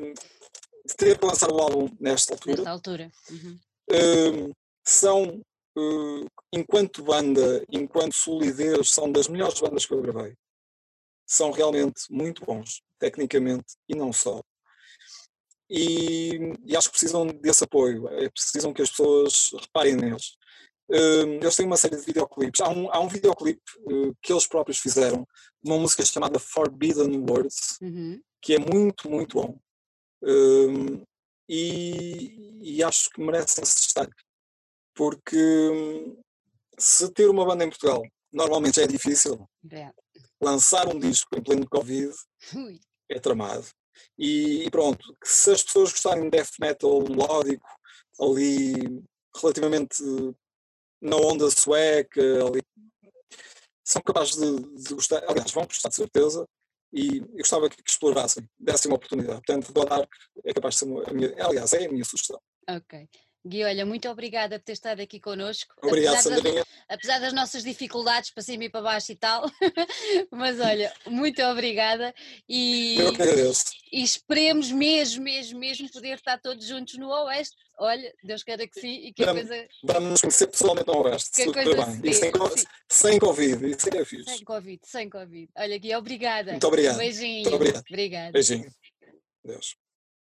B: de ter lançado o álbum nesta altura.
A: Nesta altura. Uhum.
B: Uh, são, uh, enquanto banda, enquanto solidez, são das melhores bandas que eu gravei. São realmente muito bons, tecnicamente e não só. E, e acho que precisam desse apoio, é, precisam que as pessoas reparem neles. Uh, eles têm uma série de videoclipes. Há um, há um videoclipe uh, que eles próprios fizeram, de uma música chamada Forbidden Words, uhum. que é muito, muito bom. Um, e, e, acho que merece esse destaque. Porque hum, se ter uma banda em Portugal normalmente já é difícil, é. Lançar um disco em pleno Covid Ui. é tramado. E, pronto, se as pessoas gostarem de death metal melódico, ali relativamente na onda sueca, ali, são capazes de, de gostar, aliás, vão gostar de certeza, e eu gostava que, que explorassem, dessem uma oportunidade. Portanto, Dark é capaz de ser a minha, aliás, é a minha sugestão.
A: Ok. Gui, olha, muito obrigada por ter estado aqui connosco.
B: Obrigado, apesar Sandrinha.
A: Das, apesar das nossas dificuldades para cima e para baixo e tal, *laughs* mas olha, muito obrigada
B: e, Eu agradeço.
A: e esperemos mesmo, mesmo, mesmo poder estar todos juntos no Oeste. Olha, Deus queira que sim e que
B: vamos,
A: a coisa.
B: Vamos nos conhecer pessoalmente no Oeste, que se coisa bem. E sem, sem Covid, isso é fixe.
A: Sem Covid, sem Covid. Olha, Gui, obrigada.
B: Muito obrigado.
A: Beijinho.
B: Muito obrigado.
A: Obrigada.
B: Beijinho. Deus.